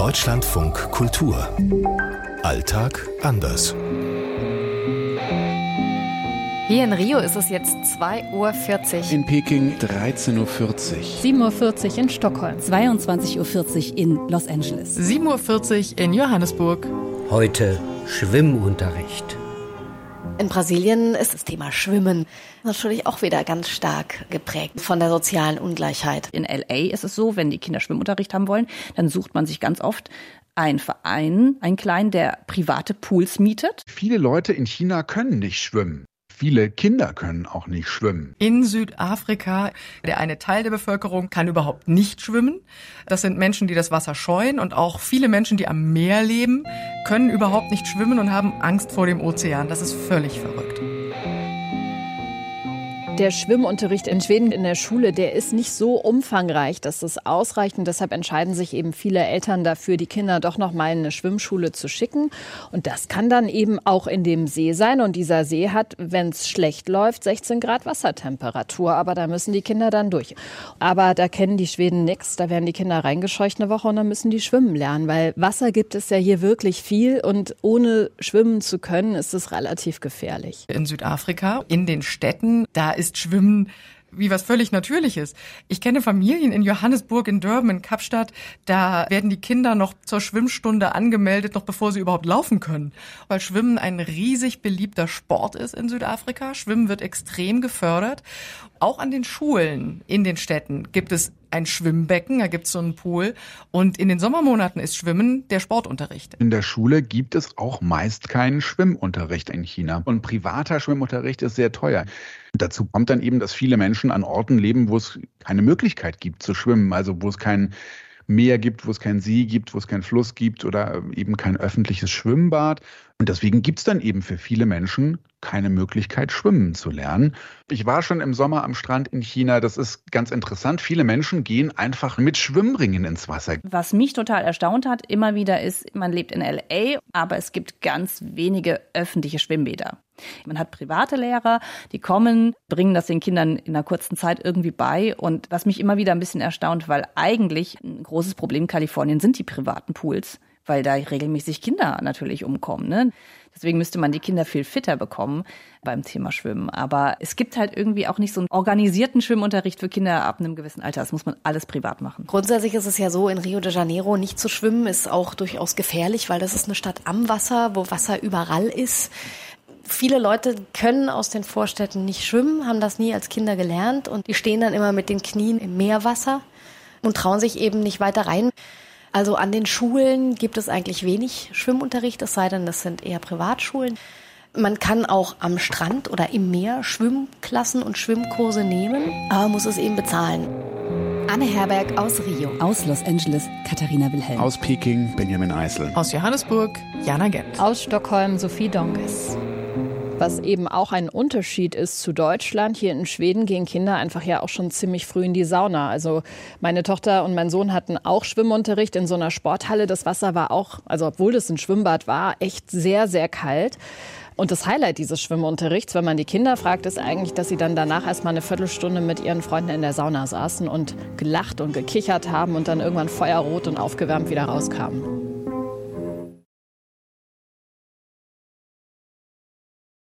Deutschlandfunk Kultur. Alltag anders. Hier in Rio ist es jetzt 2.40 Uhr. In Peking 13.40 Uhr. 7.40 Uhr in Stockholm. 22.40 Uhr in Los Angeles. 7.40 Uhr in Johannesburg. Heute Schwimmunterricht. In Brasilien ist das Thema Schwimmen natürlich auch wieder ganz stark geprägt von der sozialen Ungleichheit. In LA ist es so, wenn die Kinder Schwimmunterricht haben wollen, dann sucht man sich ganz oft einen Verein, einen kleinen, der private Pools mietet. Viele Leute in China können nicht schwimmen. Viele Kinder können auch nicht schwimmen. In Südafrika, der eine Teil der Bevölkerung kann überhaupt nicht schwimmen. Das sind Menschen, die das Wasser scheuen und auch viele Menschen, die am Meer leben, können überhaupt nicht schwimmen und haben Angst vor dem Ozean. Das ist völlig verrückt. Der Schwimmunterricht in Schweden in der Schule, der ist nicht so umfangreich, dass das ausreicht. Und deshalb entscheiden sich eben viele Eltern dafür, die Kinder doch noch mal in eine Schwimmschule zu schicken. Und das kann dann eben auch in dem See sein. Und dieser See hat, wenn es schlecht läuft, 16 Grad Wassertemperatur. Aber da müssen die Kinder dann durch. Aber da kennen die Schweden nichts. Da werden die Kinder reingescheucht eine Woche und dann müssen die schwimmen lernen. Weil Wasser gibt es ja hier wirklich viel. Und ohne schwimmen zu können, ist es relativ gefährlich. In Südafrika, in den Städten, da ist Schwimmen wie was völlig Natürliches. Ich kenne Familien in Johannesburg, in Durban, in Kapstadt, da werden die Kinder noch zur Schwimmstunde angemeldet, noch bevor sie überhaupt laufen können. Weil Schwimmen ein riesig beliebter Sport ist in Südafrika. Schwimmen wird extrem gefördert. Auch an den Schulen in den Städten gibt es ein Schwimmbecken, da gibt es so einen Pool. Und in den Sommermonaten ist Schwimmen der Sportunterricht. In der Schule gibt es auch meist keinen Schwimmunterricht in China. Und privater Schwimmunterricht ist sehr teuer. Dazu kommt dann eben, dass viele Menschen an Orten leben, wo es keine Möglichkeit gibt zu schwimmen, also wo es kein Meer gibt, wo es keinen See gibt, wo es keinen Fluss gibt oder eben kein öffentliches Schwimmbad. Und deswegen gibt es dann eben für viele Menschen keine Möglichkeit, schwimmen zu lernen. Ich war schon im Sommer am Strand in China. Das ist ganz interessant. Viele Menschen gehen einfach mit Schwimmringen ins Wasser. Was mich total erstaunt hat, immer wieder ist, man lebt in LA, aber es gibt ganz wenige öffentliche Schwimmbäder. Man hat private Lehrer, die kommen, bringen das den Kindern in einer kurzen Zeit irgendwie bei. Und was mich immer wieder ein bisschen erstaunt, weil eigentlich ein großes Problem in Kalifornien sind die privaten Pools, weil da regelmäßig Kinder natürlich umkommen. Ne? Deswegen müsste man die Kinder viel fitter bekommen beim Thema Schwimmen. Aber es gibt halt irgendwie auch nicht so einen organisierten Schwimmunterricht für Kinder ab einem gewissen Alter. Das muss man alles privat machen. Grundsätzlich ist es ja so, in Rio de Janeiro nicht zu schwimmen ist auch durchaus gefährlich, weil das ist eine Stadt am Wasser, wo Wasser überall ist viele Leute können aus den Vorstädten nicht schwimmen, haben das nie als Kinder gelernt und die stehen dann immer mit den Knien im Meerwasser und trauen sich eben nicht weiter rein. Also an den Schulen gibt es eigentlich wenig Schwimmunterricht, es sei denn, das sind eher Privatschulen. Man kann auch am Strand oder im Meer Schwimmklassen und Schwimmkurse nehmen, aber muss es eben bezahlen. Anne Herberg aus Rio. Aus Los Angeles, Katharina Wilhelm. Aus Peking, Benjamin Eisel. Aus Johannesburg, Jana Gent. Aus Stockholm, Sophie Donges. Was eben auch ein Unterschied ist zu Deutschland. Hier in Schweden gehen Kinder einfach ja auch schon ziemlich früh in die Sauna. Also meine Tochter und mein Sohn hatten auch Schwimmunterricht in so einer Sporthalle. Das Wasser war auch, also obwohl es ein Schwimmbad war, echt sehr, sehr kalt. Und das Highlight dieses Schwimmunterrichts, wenn man die Kinder fragt, ist eigentlich, dass sie dann danach erstmal eine Viertelstunde mit ihren Freunden in der Sauna saßen und gelacht und gekichert haben und dann irgendwann feuerrot und aufgewärmt wieder rauskamen.